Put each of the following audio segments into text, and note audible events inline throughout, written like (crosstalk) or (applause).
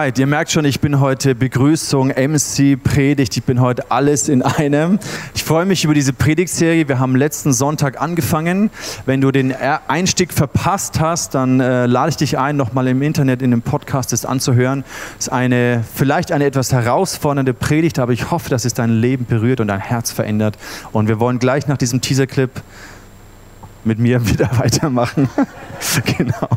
Alright, ihr merkt schon, ich bin heute Begrüßung, MC, Predigt, ich bin heute alles in einem. Ich freue mich über diese Predigtserie. Wir haben letzten Sonntag angefangen. Wenn du den Einstieg verpasst hast, dann äh, lade ich dich ein, nochmal im Internet in dem Podcast das anzuhören. Es ist eine, vielleicht eine etwas herausfordernde Predigt, aber ich hoffe, dass es dein Leben berührt und dein Herz verändert. Und wir wollen gleich nach diesem Teaserclip mit mir (laughs) wieder weitermachen. (laughs) genau.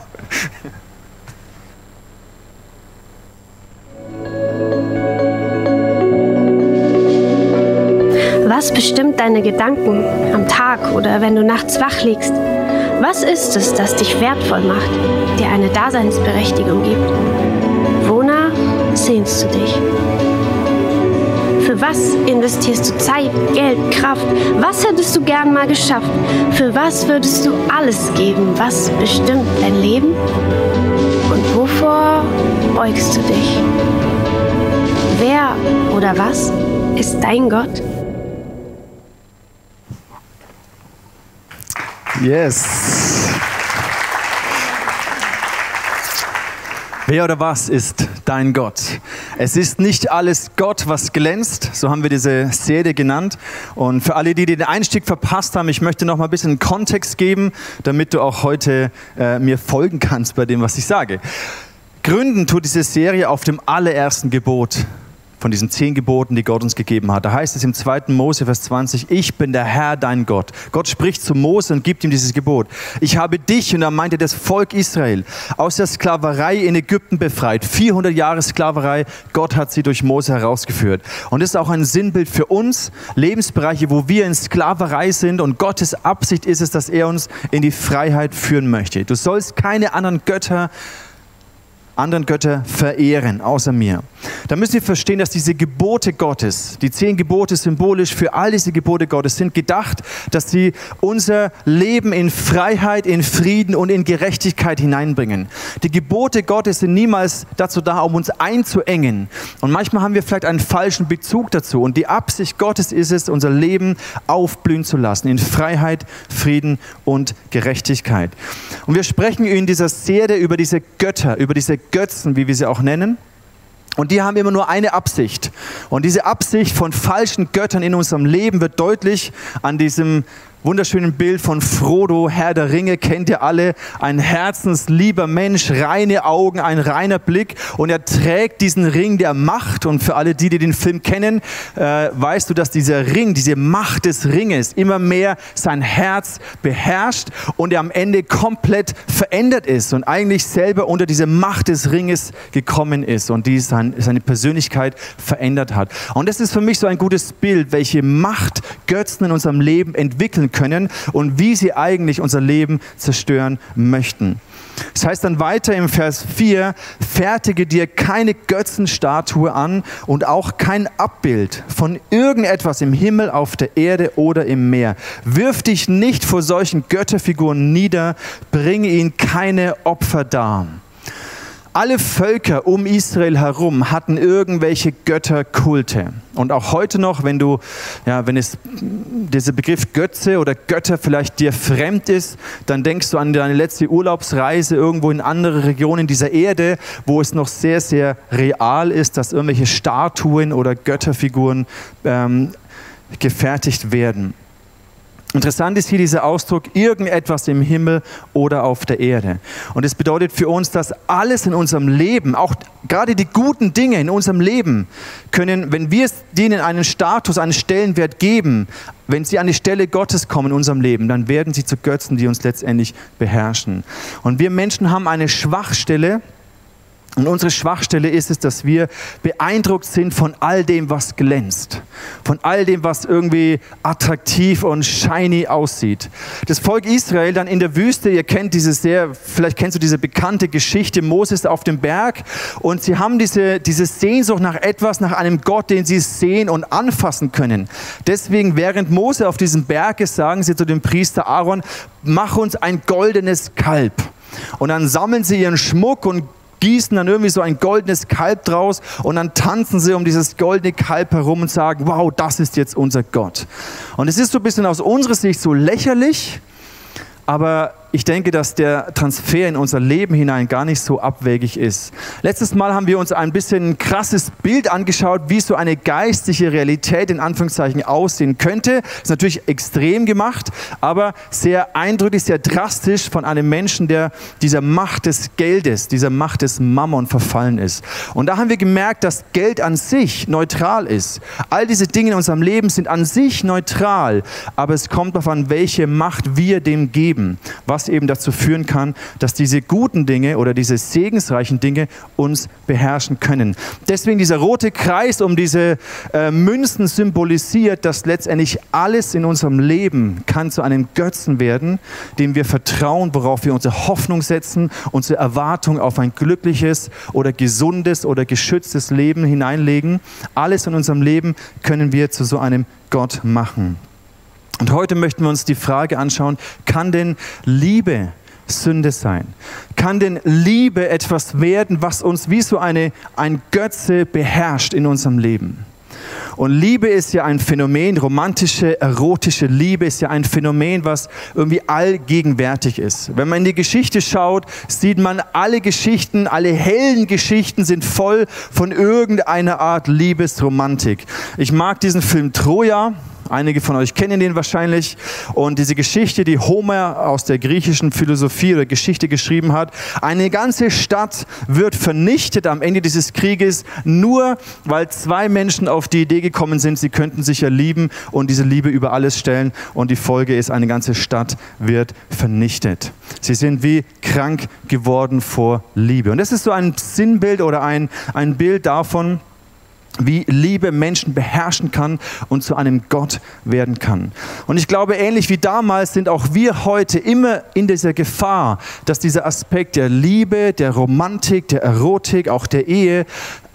Was bestimmt deine Gedanken am Tag oder wenn du nachts wach liegst? Was ist es, das dich wertvoll macht, dir eine Daseinsberechtigung gibt? Wonach sehnst du dich? Für was investierst du Zeit, Geld, Kraft? Was hättest du gern mal geschafft? Für was würdest du alles geben? Was bestimmt dein Leben? Und wovor beugst du dich? Wer oder was ist dein Gott? Yes. Wer oder was ist dein Gott? Es ist nicht alles Gott, was glänzt, so haben wir diese Serie genannt. Und für alle, die den Einstieg verpasst haben, ich möchte noch mal ein bisschen Kontext geben, damit du auch heute äh, mir folgen kannst bei dem, was ich sage. Gründen tut diese Serie auf dem allerersten Gebot von diesen zehn Geboten, die Gott uns gegeben hat. Da heißt es im 2. Mose, Vers 20, ich bin der Herr, dein Gott. Gott spricht zu Mose und gibt ihm dieses Gebot. Ich habe dich, und er meinte das Volk Israel, aus der Sklaverei in Ägypten befreit. 400 Jahre Sklaverei, Gott hat sie durch Mose herausgeführt. Und das ist auch ein Sinnbild für uns, Lebensbereiche, wo wir in Sklaverei sind und Gottes Absicht ist es, dass er uns in die Freiheit führen möchte. Du sollst keine anderen Götter anderen Götter verehren, außer mir. Da müssen wir verstehen, dass diese Gebote Gottes, die zehn Gebote symbolisch für all diese Gebote Gottes sind gedacht, dass sie unser Leben in Freiheit, in Frieden und in Gerechtigkeit hineinbringen. Die Gebote Gottes sind niemals dazu da, um uns einzuengen. Und manchmal haben wir vielleicht einen falschen Bezug dazu. Und die Absicht Gottes ist es, unser Leben aufblühen zu lassen in Freiheit, Frieden und Gerechtigkeit. Und wir sprechen in dieser Serie über diese Götter, über diese Götzen, wie wir sie auch nennen. Und die haben immer nur eine Absicht. Und diese Absicht von falschen Göttern in unserem Leben wird deutlich an diesem wunderschönen Bild von Frodo, Herr der Ringe, kennt ihr alle. Ein herzenslieber Mensch, reine Augen, ein reiner Blick. Und er trägt diesen Ring der Macht. Und für alle die, die den Film kennen, äh, weißt du, dass dieser Ring, diese Macht des Ringes immer mehr sein Herz beherrscht und er am Ende komplett verändert ist und eigentlich selber unter diese Macht des Ringes gekommen ist und die sein, seine Persönlichkeit verändert hat. Und das ist für mich so ein gutes Bild, welche Macht Götzen in unserem Leben entwickeln können und wie sie eigentlich unser Leben zerstören möchten. Das heißt dann weiter im Vers 4, fertige dir keine Götzenstatue an und auch kein Abbild von irgendetwas im Himmel, auf der Erde oder im Meer. Wirf dich nicht vor solchen Götterfiguren nieder, bringe ihnen keine Opfer dar. Alle Völker um Israel herum hatten irgendwelche Götterkulte. Und auch heute noch, wenn du, ja, wenn es dieser Begriff Götze oder Götter vielleicht dir fremd ist, dann denkst du an deine letzte Urlaubsreise irgendwo in andere Regionen dieser Erde, wo es noch sehr, sehr real ist, dass irgendwelche Statuen oder Götterfiguren ähm, gefertigt werden. Interessant ist hier dieser Ausdruck, irgendetwas im Himmel oder auf der Erde. Und es bedeutet für uns, dass alles in unserem Leben, auch gerade die guten Dinge in unserem Leben, können, wenn wir denen einen Status, einen Stellenwert geben, wenn sie an die Stelle Gottes kommen in unserem Leben, dann werden sie zu Götzen, die uns letztendlich beherrschen. Und wir Menschen haben eine Schwachstelle, und unsere Schwachstelle ist es, dass wir beeindruckt sind von all dem, was glänzt, von all dem, was irgendwie attraktiv und shiny aussieht. Das Volk Israel dann in der Wüste, ihr kennt diese sehr, vielleicht kennst du diese bekannte Geschichte Moses auf dem Berg und sie haben diese, diese Sehnsucht nach etwas, nach einem Gott, den sie sehen und anfassen können. Deswegen, während Mose auf diesem Berg ist, sagen sie zu dem Priester Aaron, mach uns ein goldenes Kalb. Und dann sammeln sie ihren Schmuck und gießen dann irgendwie so ein goldenes Kalb draus und dann tanzen sie um dieses goldene Kalb herum und sagen, wow, das ist jetzt unser Gott. Und es ist so ein bisschen aus unserer Sicht so lächerlich, aber ich denke, dass der Transfer in unser Leben hinein gar nicht so abwegig ist. Letztes Mal haben wir uns ein bisschen ein krasses Bild angeschaut, wie so eine geistige Realität in Anführungszeichen aussehen könnte. Ist natürlich extrem gemacht, aber sehr eindrücklich, sehr drastisch von einem Menschen, der dieser Macht des Geldes, dieser Macht des Mammon verfallen ist. Und da haben wir gemerkt, dass Geld an sich neutral ist. All diese Dinge in unserem Leben sind an sich neutral, aber es kommt darauf an, welche Macht wir dem geben, was eben dazu führen kann, dass diese guten Dinge oder diese segensreichen Dinge uns beherrschen können. Deswegen dieser rote Kreis um diese äh, Münzen symbolisiert, dass letztendlich alles in unserem Leben kann zu einem Götzen werden, dem wir vertrauen, worauf wir unsere Hoffnung setzen, unsere Erwartung auf ein glückliches oder gesundes oder geschütztes Leben hineinlegen. Alles in unserem Leben können wir zu so einem Gott machen. Und heute möchten wir uns die Frage anschauen, kann denn Liebe Sünde sein? Kann denn Liebe etwas werden, was uns wie so eine, ein Götze beherrscht in unserem Leben? Und Liebe ist ja ein Phänomen, romantische, erotische Liebe ist ja ein Phänomen, was irgendwie allgegenwärtig ist. Wenn man in die Geschichte schaut, sieht man, alle Geschichten, alle hellen Geschichten sind voll von irgendeiner Art Liebesromantik. Ich mag diesen Film Troja, Einige von euch kennen den wahrscheinlich. Und diese Geschichte, die Homer aus der griechischen Philosophie oder Geschichte geschrieben hat, eine ganze Stadt wird vernichtet am Ende dieses Krieges, nur weil zwei Menschen auf die Idee gekommen sind, sie könnten sich ja lieben und diese Liebe über alles stellen. Und die Folge ist, eine ganze Stadt wird vernichtet. Sie sind wie krank geworden vor Liebe. Und das ist so ein Sinnbild oder ein, ein Bild davon, wie Liebe Menschen beherrschen kann und zu einem Gott werden kann. Und ich glaube, ähnlich wie damals sind auch wir heute immer in dieser Gefahr, dass dieser Aspekt der Liebe, der Romantik, der Erotik, auch der Ehe,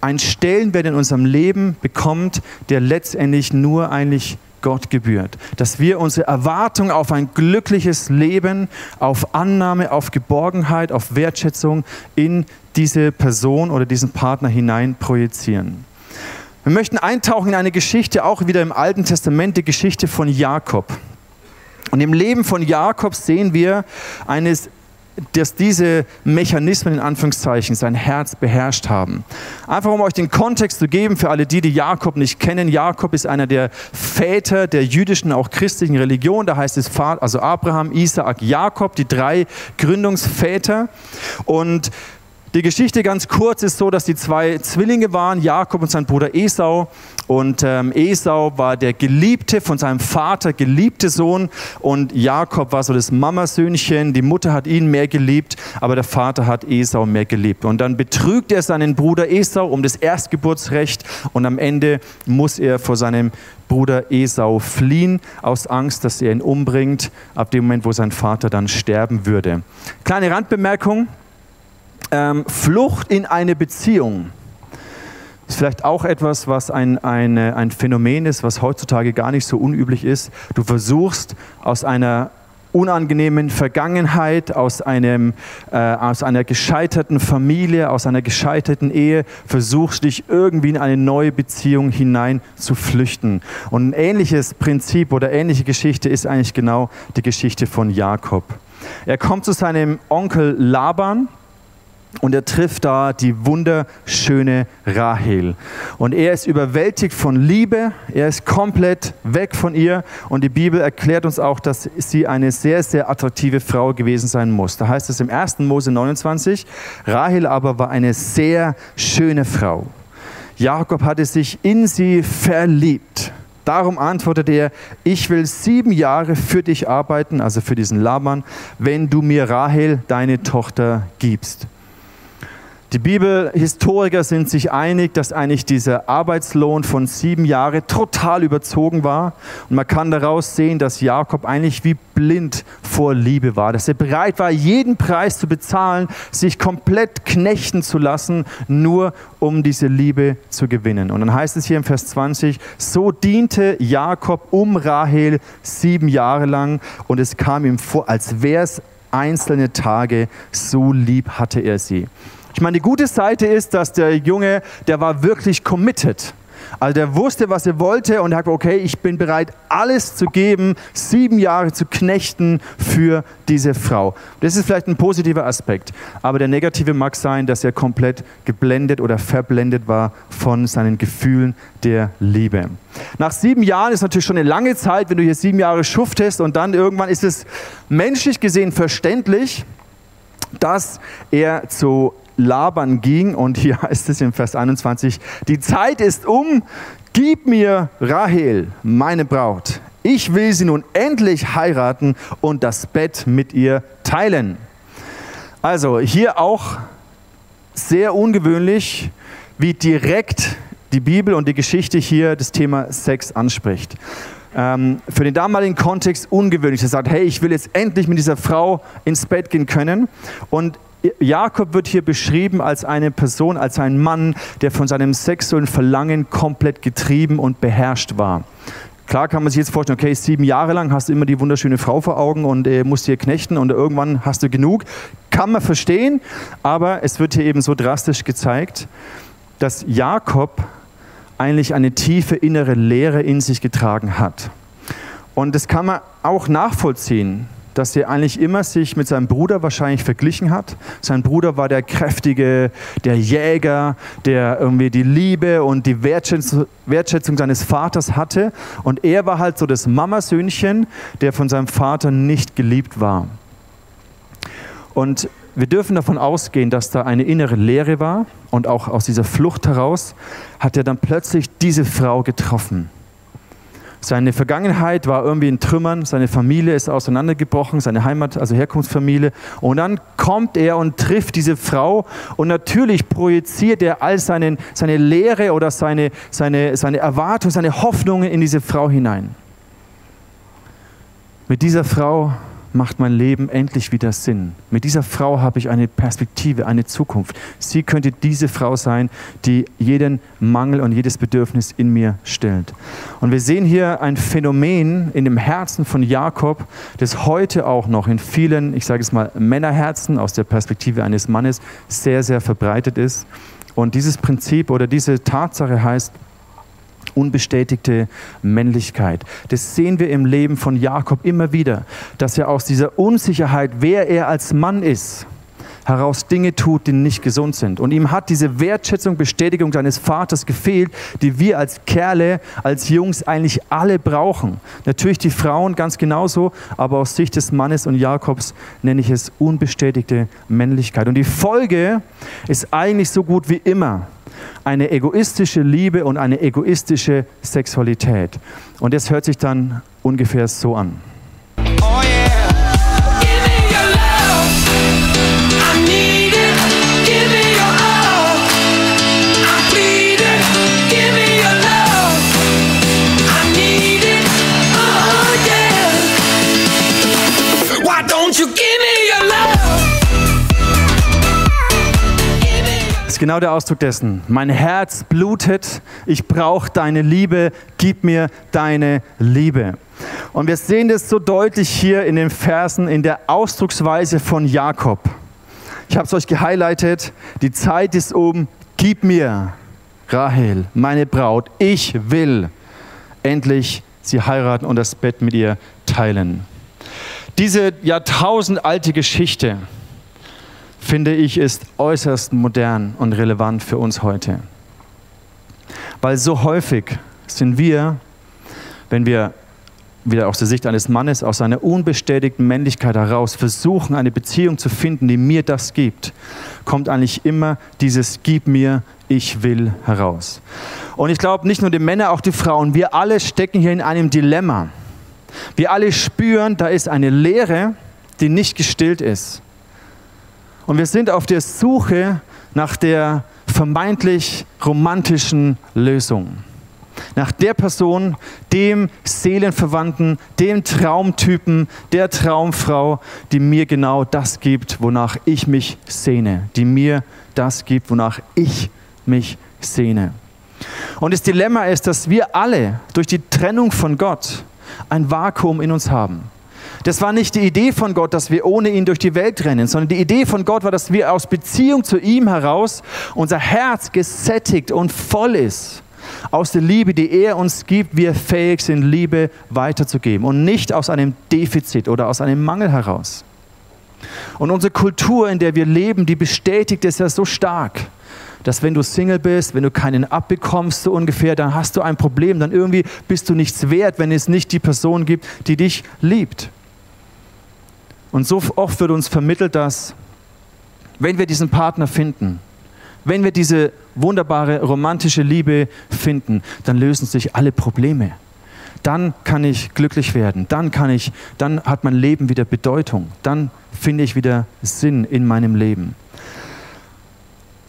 einen Stellenwert in unserem Leben bekommt, der letztendlich nur eigentlich Gott gebührt. Dass wir unsere Erwartung auf ein glückliches Leben, auf Annahme, auf Geborgenheit, auf Wertschätzung in diese Person oder diesen Partner hinein projizieren. Wir möchten eintauchen in eine Geschichte, auch wieder im Alten Testament, die Geschichte von Jakob. Und im Leben von Jakob sehen wir eines dass diese Mechanismen in Anführungszeichen sein Herz beherrscht haben. Einfach um euch den Kontext zu geben für alle die, die Jakob nicht kennen. Jakob ist einer der Väter der jüdischen, auch christlichen Religion. Da heißt es also Abraham, Isaak, Jakob, die drei Gründungsväter. Und die Geschichte ganz kurz ist so, dass die zwei Zwillinge waren, Jakob und sein Bruder Esau. Und ähm, Esau war der Geliebte von seinem Vater, geliebte Sohn. Und Jakob war so das Mamasöhnchen. Die Mutter hat ihn mehr geliebt, aber der Vater hat Esau mehr geliebt. Und dann betrügt er seinen Bruder Esau um das Erstgeburtsrecht. Und am Ende muss er vor seinem Bruder Esau fliehen, aus Angst, dass er ihn umbringt, ab dem Moment, wo sein Vater dann sterben würde. Kleine Randbemerkung ähm, Flucht in eine Beziehung ist vielleicht auch etwas, was ein, eine, ein Phänomen ist, was heutzutage gar nicht so unüblich ist. Du versuchst aus einer unangenehmen Vergangenheit, aus, einem, äh, aus einer gescheiterten Familie, aus einer gescheiterten Ehe, versuchst dich irgendwie in eine neue Beziehung hinein zu flüchten. Und ein ähnliches Prinzip oder ähnliche Geschichte ist eigentlich genau die Geschichte von Jakob. Er kommt zu seinem Onkel Laban, und er trifft da die wunderschöne Rahel. Und er ist überwältigt von Liebe, er ist komplett weg von ihr. Und die Bibel erklärt uns auch, dass sie eine sehr, sehr attraktive Frau gewesen sein muss. Da heißt es im 1. Mose 29, Rahel aber war eine sehr schöne Frau. Jakob hatte sich in sie verliebt. Darum antwortete er, ich will sieben Jahre für dich arbeiten, also für diesen Laban, wenn du mir Rahel, deine Tochter, gibst. Die Bibelhistoriker sind sich einig, dass eigentlich dieser Arbeitslohn von sieben Jahren total überzogen war. Und man kann daraus sehen, dass Jakob eigentlich wie blind vor Liebe war, dass er bereit war, jeden Preis zu bezahlen, sich komplett knechten zu lassen, nur um diese Liebe zu gewinnen. Und dann heißt es hier im Vers 20, so diente Jakob um Rahel sieben Jahre lang und es kam ihm vor, als wäre es einzelne Tage, so lieb hatte er sie. Ich meine, die gute Seite ist, dass der Junge, der war wirklich committed. Also der wusste, was er wollte und hat gesagt, okay, ich bin bereit, alles zu geben, sieben Jahre zu knechten für diese Frau. Das ist vielleicht ein positiver Aspekt, aber der negative mag sein, dass er komplett geblendet oder verblendet war von seinen Gefühlen der Liebe. Nach sieben Jahren ist natürlich schon eine lange Zeit, wenn du hier sieben Jahre schuftest und dann irgendwann ist es menschlich gesehen verständlich, dass er zu Laban ging und hier (laughs) heißt es im Vers 21, die Zeit ist um, gib mir Rahel, meine Braut. Ich will sie nun endlich heiraten und das Bett mit ihr teilen. Also hier auch sehr ungewöhnlich, wie direkt die Bibel und die Geschichte hier das Thema Sex anspricht. Ähm, für den damaligen Kontext ungewöhnlich. Er sagt, hey, ich will jetzt endlich mit dieser Frau ins Bett gehen können. Und Jakob wird hier beschrieben als eine Person, als ein Mann, der von seinem sexuellen Verlangen komplett getrieben und beherrscht war. Klar kann man sich jetzt vorstellen, okay, sieben Jahre lang hast du immer die wunderschöne Frau vor Augen und äh, musst hier knechten und irgendwann hast du genug. Kann man verstehen, aber es wird hier eben so drastisch gezeigt, dass Jakob eigentlich eine tiefe innere Leere in sich getragen hat. Und das kann man auch nachvollziehen dass er eigentlich immer sich mit seinem Bruder wahrscheinlich verglichen hat. Sein Bruder war der kräftige, der Jäger, der irgendwie die Liebe und die Wertschätzung, seines Vaters hatte. Und er war halt so das Mamasöhnchen, der von seinem Vater nicht geliebt war. Und wir dürfen davon ausgehen, dass da eine innere Leere war und auch aus dieser Flucht heraus hat er dann plötzlich diese Frau getroffen. Seine Vergangenheit war irgendwie in Trümmern, seine Familie ist auseinandergebrochen, seine Heimat, also Herkunftsfamilie. Und dann kommt er und trifft diese Frau und natürlich projiziert er all seine, seine Lehre oder seine, seine, seine Erwartung, seine Hoffnungen in diese Frau hinein. Mit dieser Frau macht mein Leben endlich wieder Sinn. Mit dieser Frau habe ich eine Perspektive, eine Zukunft. Sie könnte diese Frau sein, die jeden Mangel und jedes Bedürfnis in mir stellt. Und wir sehen hier ein Phänomen in dem Herzen von Jakob, das heute auch noch in vielen, ich sage es mal, Männerherzen aus der Perspektive eines Mannes sehr, sehr verbreitet ist. Und dieses Prinzip oder diese Tatsache heißt, unbestätigte Männlichkeit. Das sehen wir im Leben von Jakob immer wieder, dass er aus dieser Unsicherheit, wer er als Mann ist, heraus Dinge tut, die nicht gesund sind. Und ihm hat diese Wertschätzung, Bestätigung seines Vaters gefehlt, die wir als Kerle, als Jungs eigentlich alle brauchen. Natürlich die Frauen ganz genauso, aber aus Sicht des Mannes und Jakobs nenne ich es unbestätigte Männlichkeit. Und die Folge ist eigentlich so gut wie immer eine egoistische Liebe und eine egoistische Sexualität. Und das hört sich dann ungefähr so an. Ist genau der Ausdruck dessen. Mein Herz blutet, ich brauche deine Liebe, gib mir deine Liebe. Und wir sehen das so deutlich hier in den Versen, in der Ausdrucksweise von Jakob. Ich habe es euch gehighlightet, die Zeit ist um, gib mir, Rahel, meine Braut, ich will endlich sie heiraten und das Bett mit ihr teilen. Diese jahrtausendalte Geschichte, finde ich, ist äußerst modern und relevant für uns heute. Weil so häufig sind wir, wenn wir wieder aus der Sicht eines Mannes, aus seiner unbestätigten Männlichkeit heraus versuchen, eine Beziehung zu finden, die mir das gibt, kommt eigentlich immer dieses Gib mir, ich will heraus. Und ich glaube, nicht nur die Männer, auch die Frauen, wir alle stecken hier in einem Dilemma. Wir alle spüren, da ist eine Leere, die nicht gestillt ist. Und wir sind auf der Suche nach der vermeintlich romantischen Lösung. Nach der Person, dem Seelenverwandten, dem Traumtypen, der Traumfrau, die mir genau das gibt, wonach ich mich sehne. Die mir das gibt, wonach ich mich sehne. Und das Dilemma ist, dass wir alle durch die Trennung von Gott ein Vakuum in uns haben. Das war nicht die Idee von Gott, dass wir ohne ihn durch die Welt rennen, sondern die Idee von Gott war, dass wir aus Beziehung zu ihm heraus unser Herz gesättigt und voll ist. aus der Liebe, die er uns gibt, wir fähig sind, Liebe weiterzugeben und nicht aus einem Defizit oder aus einem Mangel heraus. Und unsere Kultur, in der wir leben, die bestätigt es ja so stark, dass wenn du Single bist, wenn du keinen abbekommst, so ungefähr, dann hast du ein Problem, dann irgendwie bist du nichts wert, wenn es nicht die Person gibt, die dich liebt. Und so oft wird uns vermittelt, dass wenn wir diesen Partner finden, wenn wir diese wunderbare romantische Liebe finden, dann lösen sich alle Probleme. Dann kann ich glücklich werden, dann kann ich, dann hat mein Leben wieder Bedeutung, dann finde ich wieder Sinn in meinem Leben.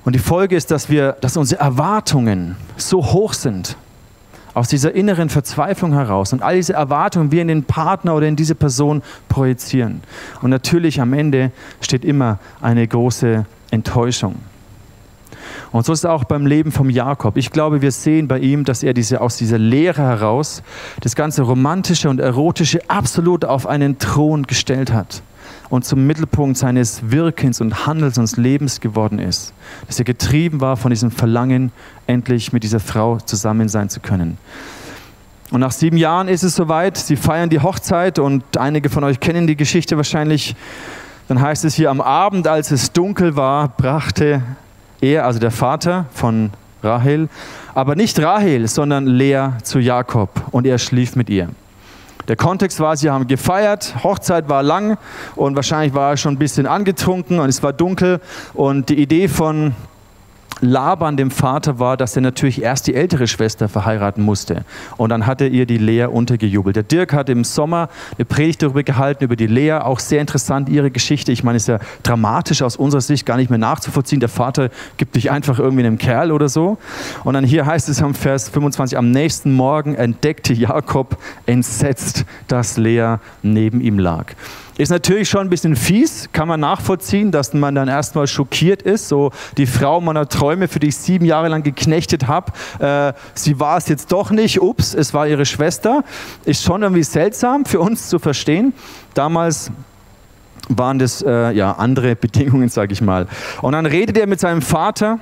Und die Folge ist, dass wir, dass unsere Erwartungen so hoch sind, aus dieser inneren Verzweiflung heraus und all diese Erwartungen wir in den Partner oder in diese Person projizieren. Und natürlich am Ende steht immer eine große Enttäuschung. Und so ist es auch beim Leben vom Jakob. Ich glaube, wir sehen bei ihm, dass er diese, aus dieser Lehre heraus das ganze Romantische und Erotische absolut auf einen Thron gestellt hat und zum Mittelpunkt seines Wirkens und Handels und Lebens geworden ist. Dass er getrieben war von diesem Verlangen, endlich mit dieser Frau zusammen sein zu können. Und nach sieben Jahren ist es soweit, sie feiern die Hochzeit und einige von euch kennen die Geschichte wahrscheinlich. Dann heißt es hier, am Abend, als es dunkel war, brachte er, also der Vater von Rahel, aber nicht Rahel, sondern Lea zu Jakob und er schlief mit ihr. Der Kontext war, sie haben gefeiert, Hochzeit war lang und wahrscheinlich war er schon ein bisschen angetrunken und es war dunkel und die Idee von Laban, dem Vater, war, dass er natürlich erst die ältere Schwester verheiraten musste. Und dann hat er ihr die Lea untergejubelt. Der Dirk hat im Sommer eine Predigt darüber gehalten, über die Lea. Auch sehr interessant, ihre Geschichte. Ich meine, ist ja dramatisch aus unserer Sicht gar nicht mehr nachzuvollziehen. Der Vater gibt dich einfach irgendwie einem Kerl oder so. Und dann hier heißt es am Vers 25, am nächsten Morgen entdeckte Jakob entsetzt, dass Lea neben ihm lag. Ist natürlich schon ein bisschen fies, kann man nachvollziehen, dass man dann erstmal schockiert ist. So die Frau meiner Träume, für die ich sieben Jahre lang geknechtet habe, äh, sie war es jetzt doch nicht. Ups, es war ihre Schwester. Ist schon irgendwie seltsam für uns zu verstehen. Damals waren das äh, ja andere (laughs) Bedingungen, sage ich mal. Und dann redet er mit seinem Vater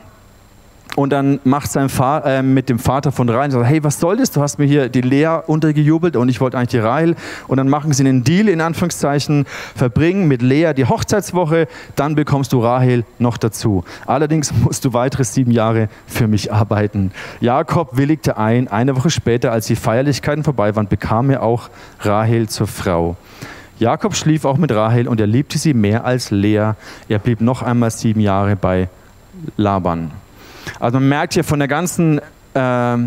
und dann macht sein Vater äh, mit dem Vater von Rahel, sagt, hey, was soll das? Du hast mir hier die Lea untergejubelt und ich wollte eigentlich die Rahel. Und dann machen sie einen Deal, in Anführungszeichen, verbringen mit Lea die Hochzeitswoche, dann bekommst du Rahel noch dazu. Allerdings (laughs) musst du weitere sieben Jahre für mich arbeiten. Jakob willigte ein. Eine Woche später, als die Feierlichkeiten vorbei waren, bekam er auch Rahel zur Frau. Jakob schlief auch mit Rahel und er liebte sie mehr als Lea. Er blieb noch einmal sieben Jahre bei Laban. Also man merkt hier von der ganzen äh,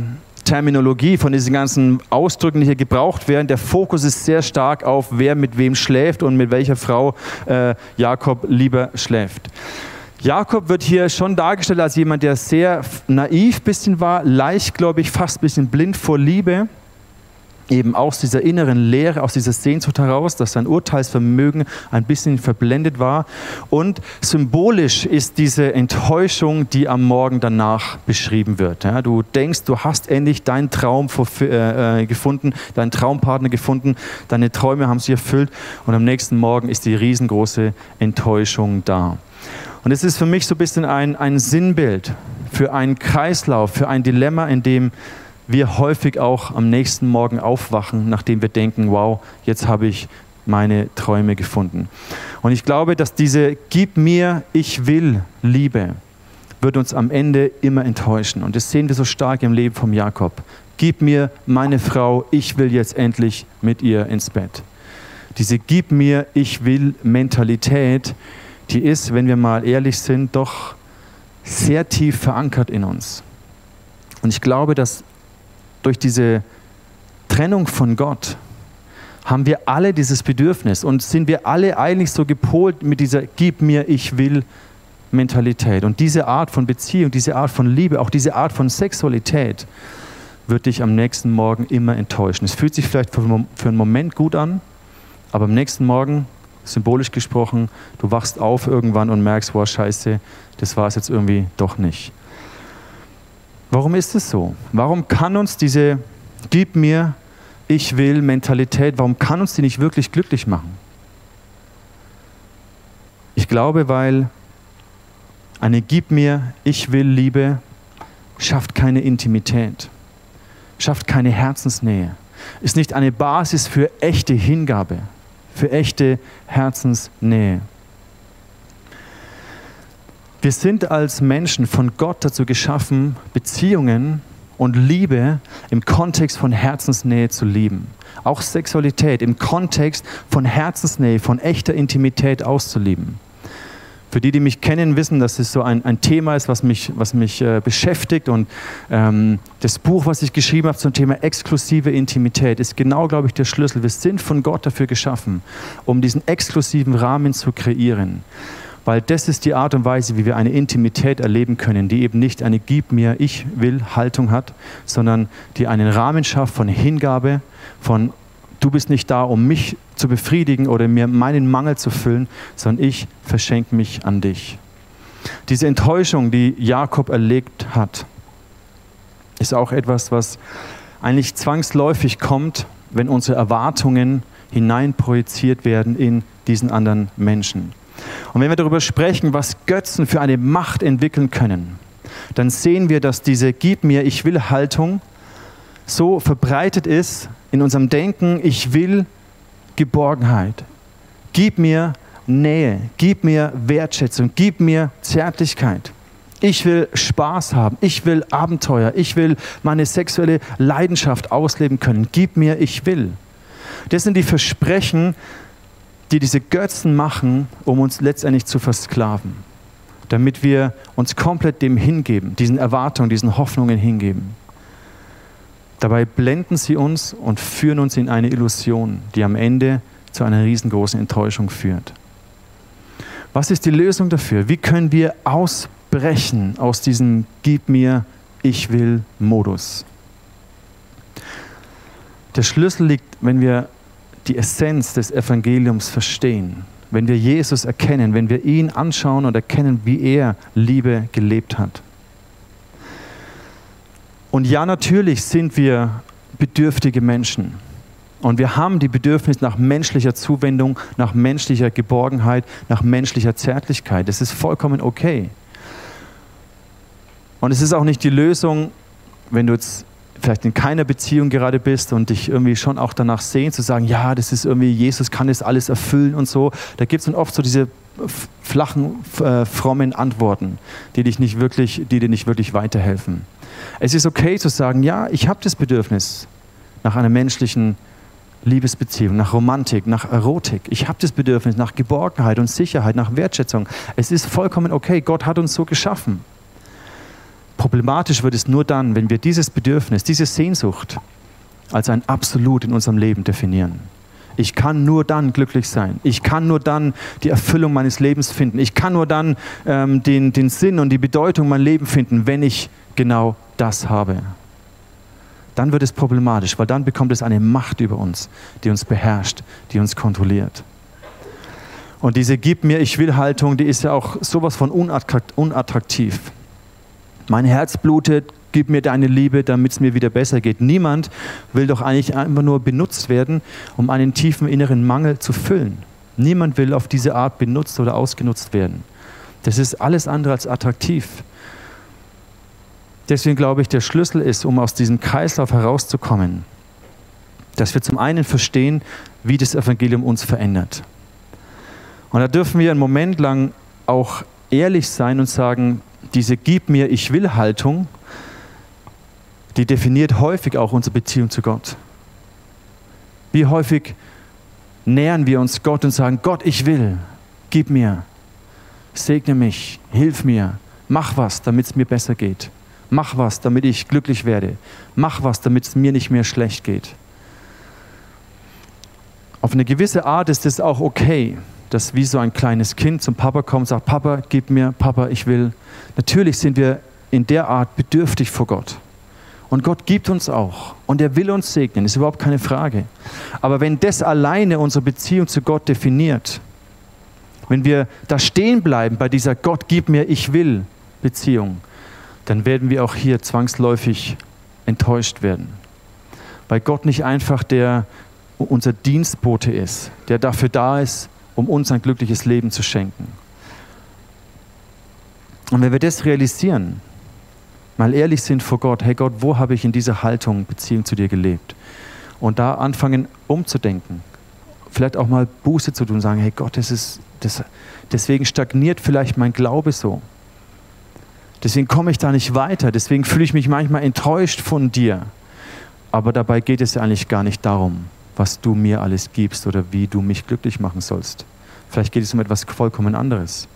Terminologie, von diesen ganzen Ausdrücken, die hier gebraucht werden, der Fokus ist sehr stark auf, wer mit wem schläft und mit welcher Frau äh, Jakob lieber schläft. Jakob wird hier schon dargestellt als jemand, der sehr naiv bisschen war, leichtgläubig, fast ein bisschen blind vor Liebe eben aus dieser inneren Lehre, aus dieser Sehnsucht heraus, dass sein Urteilsvermögen ein bisschen verblendet war. Und symbolisch ist diese Enttäuschung, die am Morgen danach beschrieben wird. Ja, du denkst, du hast endlich deinen Traum äh, äh, gefunden, deinen Traumpartner gefunden, deine Träume haben sich erfüllt und am nächsten Morgen ist die riesengroße Enttäuschung da. Und es ist für mich so ein bisschen ein, ein Sinnbild für einen Kreislauf, für ein Dilemma, in dem wir häufig auch am nächsten Morgen aufwachen, nachdem wir denken, wow, jetzt habe ich meine Träume gefunden. Und ich glaube, dass diese Gib mir, ich will Liebe wird uns am Ende immer enttäuschen. Und das sehen wir so stark im Leben von Jakob. Gib mir meine Frau, ich will jetzt endlich mit ihr ins Bett. Diese Gib mir, ich will Mentalität, die ist, wenn wir mal ehrlich sind, doch sehr tief verankert in uns. Und ich glaube, dass durch diese Trennung von Gott haben wir alle dieses Bedürfnis und sind wir alle eigentlich so gepolt mit dieser Gib mir, ich will Mentalität. Und diese Art von Beziehung, diese Art von Liebe, auch diese Art von Sexualität wird dich am nächsten Morgen immer enttäuschen. Es fühlt sich vielleicht für einen Moment gut an, aber am nächsten Morgen, symbolisch gesprochen, du wachst auf irgendwann und merkst, wow, scheiße, das war es jetzt irgendwie doch nicht. Warum ist es so? Warum kann uns diese Gib mir, ich will Mentalität, warum kann uns die nicht wirklich glücklich machen? Ich glaube, weil eine Gib mir, ich will Liebe schafft keine Intimität. schafft keine Herzensnähe, ist nicht eine Basis für echte Hingabe, für echte Herzensnähe. Wir sind als Menschen von Gott dazu geschaffen, Beziehungen und Liebe im Kontext von Herzensnähe zu lieben. Auch Sexualität im Kontext von Herzensnähe, von echter Intimität auszuleben. Für die, die mich kennen, wissen, dass es so ein, ein Thema ist, was mich, was mich äh, beschäftigt. Und ähm, das Buch, was ich geschrieben habe zum Thema exklusive Intimität, ist genau, glaube ich, der Schlüssel. Wir sind von Gott dafür geschaffen, um diesen exklusiven Rahmen zu kreieren. Weil das ist die Art und Weise, wie wir eine Intimität erleben können, die eben nicht eine Gib mir, ich will Haltung hat, sondern die einen Rahmen schafft von Hingabe, von du bist nicht da, um mich zu befriedigen oder mir meinen Mangel zu füllen, sondern ich verschenke mich an dich. Diese Enttäuschung, die Jakob erlebt hat, ist auch etwas, was eigentlich zwangsläufig kommt, wenn unsere Erwartungen hineinprojiziert werden in diesen anderen Menschen. Und wenn wir darüber sprechen, was Götzen für eine Macht entwickeln können, dann sehen wir, dass diese Gib mir, ich will Haltung so verbreitet ist in unserem Denken, ich will Geborgenheit. Gib mir Nähe, gib mir Wertschätzung, gib mir Zärtlichkeit. Ich will Spaß haben, ich will Abenteuer, ich will meine sexuelle Leidenschaft ausleben können. Gib mir, ich will. Das sind die Versprechen, die diese Götzen machen, um uns letztendlich zu versklaven, damit wir uns komplett dem hingeben, diesen Erwartungen, diesen Hoffnungen hingeben. Dabei blenden sie uns und führen uns in eine Illusion, die am Ende zu einer riesengroßen Enttäuschung führt. Was ist die Lösung dafür? Wie können wir ausbrechen aus diesem Gib mir, ich will Modus? Der Schlüssel liegt, wenn wir die Essenz des Evangeliums verstehen, wenn wir Jesus erkennen, wenn wir ihn anschauen und erkennen, wie er Liebe gelebt hat. Und ja, natürlich sind wir bedürftige Menschen. Und wir haben die Bedürfnis nach menschlicher Zuwendung, nach menschlicher Geborgenheit, nach menschlicher Zärtlichkeit. Das ist vollkommen okay. Und es ist auch nicht die Lösung, wenn du jetzt vielleicht in keiner Beziehung gerade bist und dich irgendwie schon auch danach sehen, zu sagen, ja, das ist irgendwie, Jesus kann das alles erfüllen und so. Da gibt es dann oft so diese flachen, äh, frommen Antworten, die, dich nicht wirklich, die dir nicht wirklich weiterhelfen. Es ist okay zu sagen, ja, ich habe das Bedürfnis nach einer menschlichen Liebesbeziehung, nach Romantik, nach Erotik. Ich habe das Bedürfnis nach Geborgenheit und Sicherheit, nach Wertschätzung. Es ist vollkommen okay. Gott hat uns so geschaffen. Problematisch wird es nur dann, wenn wir dieses Bedürfnis, diese Sehnsucht als ein Absolut in unserem Leben definieren. Ich kann nur dann glücklich sein. Ich kann nur dann die Erfüllung meines Lebens finden. Ich kann nur dann ähm, den, den Sinn und die Bedeutung mein Leben finden, wenn ich genau das habe. Dann wird es problematisch, weil dann bekommt es eine Macht über uns, die uns beherrscht, die uns kontrolliert. Und diese Gib mir, ich will Haltung, die ist ja auch sowas von unattraktiv. Mein Herz blutet, gib mir deine Liebe, damit es mir wieder besser geht. Niemand will doch eigentlich einfach nur benutzt werden, um einen tiefen inneren Mangel zu füllen. Niemand will auf diese Art benutzt oder ausgenutzt werden. Das ist alles andere als attraktiv. Deswegen glaube ich, der Schlüssel ist, um aus diesem Kreislauf herauszukommen, dass wir zum einen verstehen, wie das Evangelium uns verändert. Und da dürfen wir einen Moment lang auch ehrlich sein und sagen, diese Gib mir, ich will Haltung, die definiert häufig auch unsere Beziehung zu Gott. Wie häufig nähern wir uns Gott und sagen, Gott, ich will, gib mir, segne mich, hilf mir, mach was, damit es mir besser geht. Mach was, damit ich glücklich werde. Mach was, damit es mir nicht mehr schlecht geht. Auf eine gewisse Art ist es auch okay, dass wie so ein kleines Kind zum Papa kommt und sagt, Papa, gib mir, Papa, ich will. Natürlich sind wir in der Art bedürftig vor Gott. Und Gott gibt uns auch. Und er will uns segnen, ist überhaupt keine Frage. Aber wenn das alleine unsere Beziehung zu Gott definiert, wenn wir da stehen bleiben bei dieser Gott gib mir, ich will Beziehung, dann werden wir auch hier zwangsläufig enttäuscht werden. Weil Gott nicht einfach der unser Dienstbote ist, der dafür da ist, um uns ein glückliches Leben zu schenken. Und wenn wir das realisieren, mal ehrlich sind vor Gott, hey Gott, wo habe ich in dieser Haltung Beziehung zu dir gelebt? Und da anfangen umzudenken. Vielleicht auch mal Buße zu tun sagen, hey Gott, das ist, das, deswegen stagniert vielleicht mein Glaube so. Deswegen komme ich da nicht weiter. Deswegen fühle ich mich manchmal enttäuscht von dir. Aber dabei geht es ja eigentlich gar nicht darum, was du mir alles gibst oder wie du mich glücklich machen sollst. Vielleicht geht es um etwas vollkommen anderes.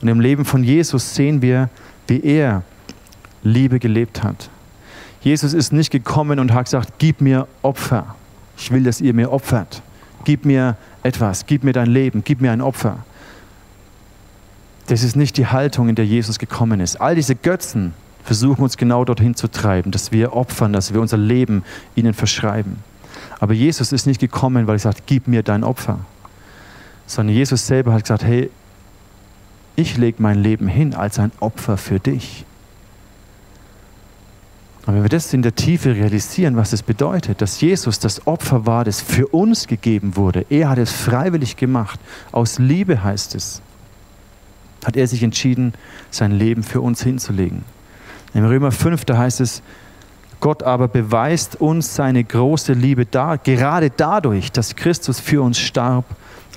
Und im Leben von Jesus sehen wir, wie er Liebe gelebt hat. Jesus ist nicht gekommen und hat gesagt, gib mir Opfer. Ich will, dass ihr mir opfert. Gib mir etwas, gib mir dein Leben, gib mir ein Opfer. Das ist nicht die Haltung, in der Jesus gekommen ist. All diese Götzen versuchen uns genau dorthin zu treiben, dass wir opfern, dass wir unser Leben ihnen verschreiben. Aber Jesus ist nicht gekommen, weil er sagt, gib mir dein Opfer. Sondern Jesus selber hat gesagt, hey, ich lege mein Leben hin als ein Opfer für dich. Und wenn wir das in der Tiefe realisieren, was es bedeutet, dass Jesus das Opfer war, das für uns gegeben wurde, er hat es freiwillig gemacht, aus Liebe heißt es, hat er sich entschieden, sein Leben für uns hinzulegen. Im Römer 5, da heißt es, Gott aber beweist uns seine große Liebe da, gerade dadurch, dass Christus für uns starb,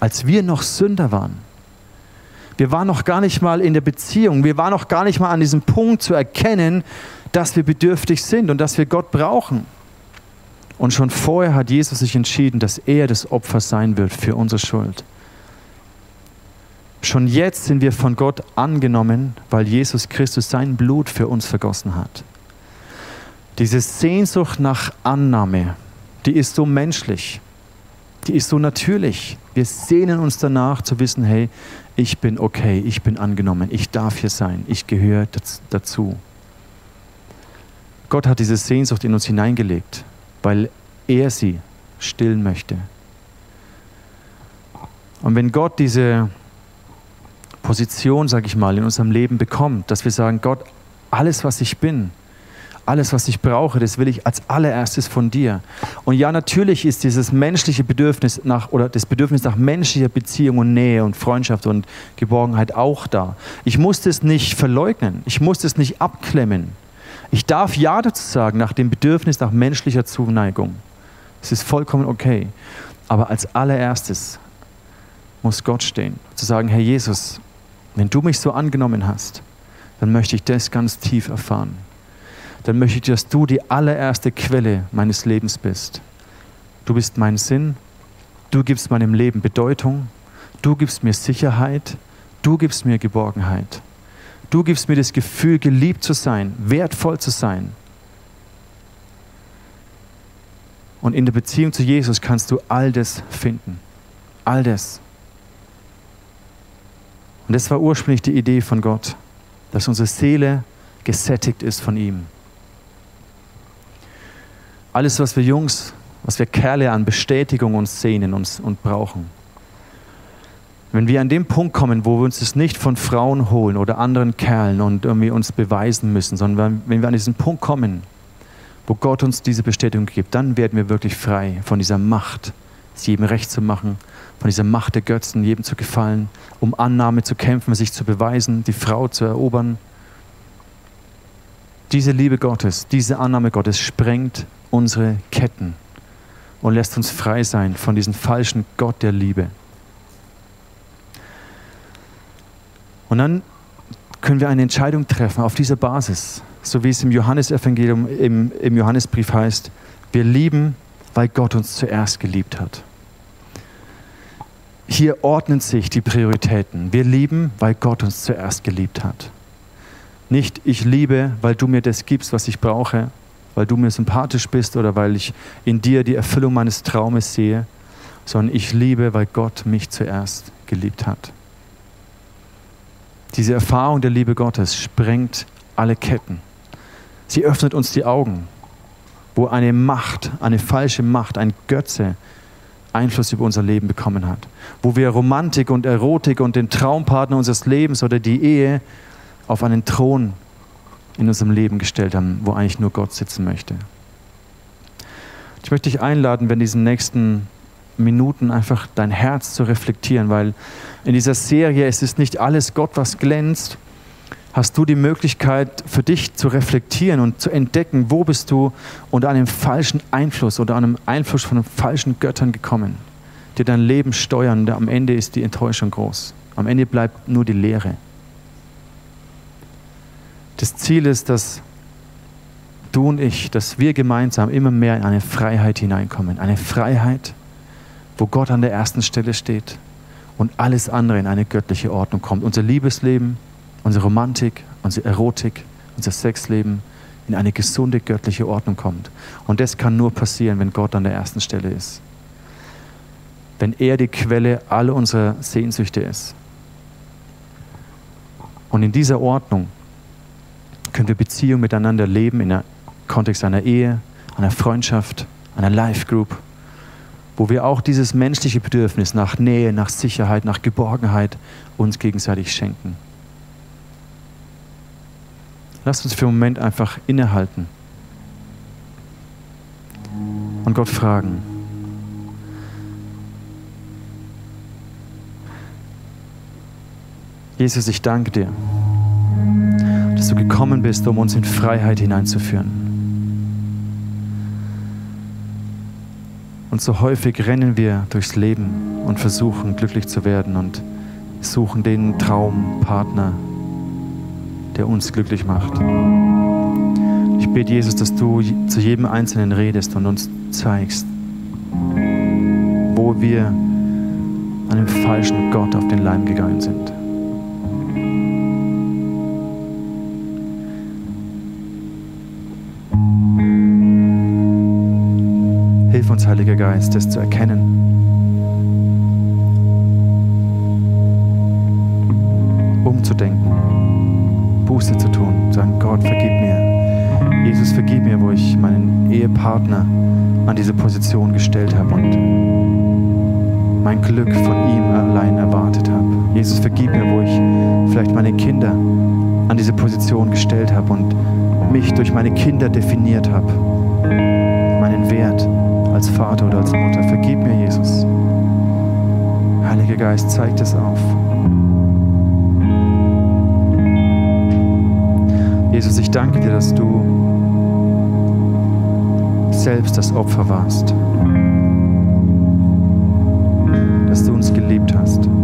als wir noch Sünder waren. Wir waren noch gar nicht mal in der Beziehung, wir waren noch gar nicht mal an diesem Punkt zu erkennen, dass wir bedürftig sind und dass wir Gott brauchen. Und schon vorher hat Jesus sich entschieden, dass er das Opfer sein wird für unsere Schuld. Schon jetzt sind wir von Gott angenommen, weil Jesus Christus sein Blut für uns vergossen hat. Diese Sehnsucht nach Annahme, die ist so menschlich, die ist so natürlich. Wir sehnen uns danach zu wissen, hey, ich bin okay, ich bin angenommen, ich darf hier sein, ich gehöre dazu. Gott hat diese Sehnsucht in uns hineingelegt, weil er sie stillen möchte. Und wenn Gott diese Position, sage ich mal, in unserem Leben bekommt, dass wir sagen, Gott, alles, was ich bin, alles, was ich brauche, das will ich als allererstes von dir. Und ja, natürlich ist dieses menschliche Bedürfnis nach oder das Bedürfnis nach menschlicher Beziehung und Nähe und Freundschaft und Geborgenheit auch da. Ich muss das nicht verleugnen. Ich muss das nicht abklemmen. Ich darf Ja dazu sagen nach dem Bedürfnis nach menschlicher Zuneigung. Es ist vollkommen okay. Aber als allererstes muss Gott stehen, zu sagen, Herr Jesus, wenn du mich so angenommen hast, dann möchte ich das ganz tief erfahren. Dann möchte ich, dass du die allererste Quelle meines Lebens bist. Du bist mein Sinn, du gibst meinem Leben Bedeutung, du gibst mir Sicherheit, du gibst mir Geborgenheit. Du gibst mir das Gefühl, geliebt zu sein, wertvoll zu sein. Und in der Beziehung zu Jesus kannst du all das finden. All das. Und das war ursprünglich die Idee von Gott, dass unsere Seele gesättigt ist von ihm. Alles, was wir Jungs, was wir Kerle an Bestätigung uns sehnen und, und brauchen. Wenn wir an dem Punkt kommen, wo wir uns das nicht von Frauen holen oder anderen Kerlen und irgendwie uns beweisen müssen, sondern wenn wir an diesen Punkt kommen, wo Gott uns diese Bestätigung gibt, dann werden wir wirklich frei von dieser Macht, es jedem recht zu machen, von dieser Macht der Götzen, jedem zu gefallen, um Annahme zu kämpfen, sich zu beweisen, die Frau zu erobern. Diese Liebe Gottes, diese Annahme Gottes sprengt unsere Ketten und lässt uns frei sein von diesem falschen Gott der Liebe. Und dann können wir eine Entscheidung treffen auf dieser Basis, so wie es im Johannesevangelium, im, im Johannesbrief heißt, wir lieben, weil Gott uns zuerst geliebt hat. Hier ordnen sich die Prioritäten. Wir lieben, weil Gott uns zuerst geliebt hat. Nicht ich liebe, weil du mir das gibst, was ich brauche, weil du mir sympathisch bist oder weil ich in dir die Erfüllung meines Traumes sehe, sondern ich liebe, weil Gott mich zuerst geliebt hat. Diese Erfahrung der Liebe Gottes sprengt alle Ketten. Sie öffnet uns die Augen, wo eine Macht, eine falsche Macht, ein Götze Einfluss über unser Leben bekommen hat. Wo wir Romantik und Erotik und den Traumpartner unseres Lebens oder die Ehe auf einen Thron in unserem Leben gestellt haben, wo eigentlich nur Gott sitzen möchte. Ich möchte dich einladen, wenn diesen nächsten Minuten einfach dein Herz zu reflektieren, weil in dieser Serie es ist nicht alles Gott, was glänzt, hast du die Möglichkeit für dich zu reflektieren und zu entdecken, wo bist du unter einem falschen Einfluss oder einem Einfluss von falschen Göttern gekommen, die dein Leben steuern. Und am Ende ist die Enttäuschung groß. Am Ende bleibt nur die Leere. Das Ziel ist, dass du und ich, dass wir gemeinsam immer mehr in eine Freiheit hineinkommen. Eine Freiheit, wo Gott an der ersten Stelle steht und alles andere in eine göttliche Ordnung kommt. Unser Liebesleben, unsere Romantik, unsere Erotik, unser Sexleben in eine gesunde göttliche Ordnung kommt. Und das kann nur passieren, wenn Gott an der ersten Stelle ist. Wenn er die Quelle aller unserer Sehnsüchte ist. Und in dieser Ordnung können wir Beziehungen miteinander leben, in der Kontext einer Ehe, einer Freundschaft, einer Life Group, wo wir auch dieses menschliche Bedürfnis nach Nähe, nach Sicherheit, nach Geborgenheit uns gegenseitig schenken. Lasst uns für einen Moment einfach innehalten und Gott fragen. Jesus, ich danke dir, dass du gekommen bist, um uns in Freiheit hineinzuführen. Und so häufig rennen wir durchs Leben und versuchen glücklich zu werden und suchen den Traumpartner, der uns glücklich macht. Ich bete Jesus, dass du zu jedem Einzelnen redest und uns zeigst, wo wir einem falschen Gott auf den Leim gegangen sind. Uns, Heiliger Geist, das zu erkennen. Umzudenken, Buße zu tun, sagen, Gott, vergib mir. Jesus, vergib mir, wo ich meinen Ehepartner an diese Position gestellt habe und mein Glück von ihm allein erwartet habe. Jesus, vergib mir, wo ich vielleicht meine Kinder an diese Position gestellt habe und mich durch meine Kinder definiert habe, meinen Wert als Vater oder als Mutter. Vergib mir, Jesus. Heiliger Geist, zeig das auf. Jesus, ich danke dir, dass du selbst das Opfer warst. Dass du uns geliebt hast. Und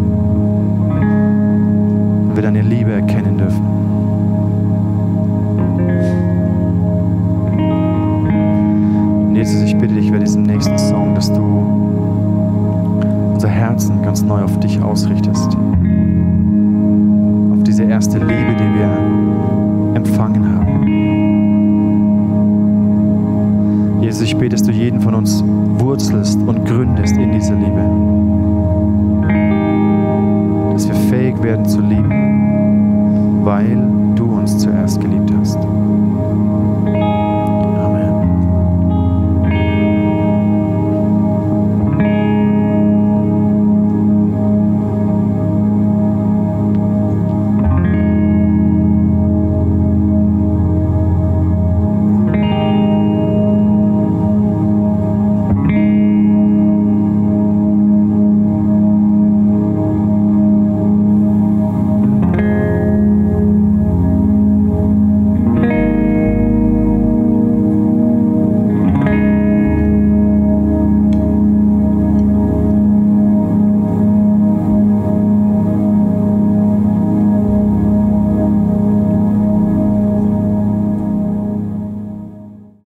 wir deine Liebe erkennen dürfen. Jesus, ich bitte dich bei diesem nächsten Song, dass du unser Herzen ganz neu auf dich ausrichtest. Auf diese erste Liebe, die wir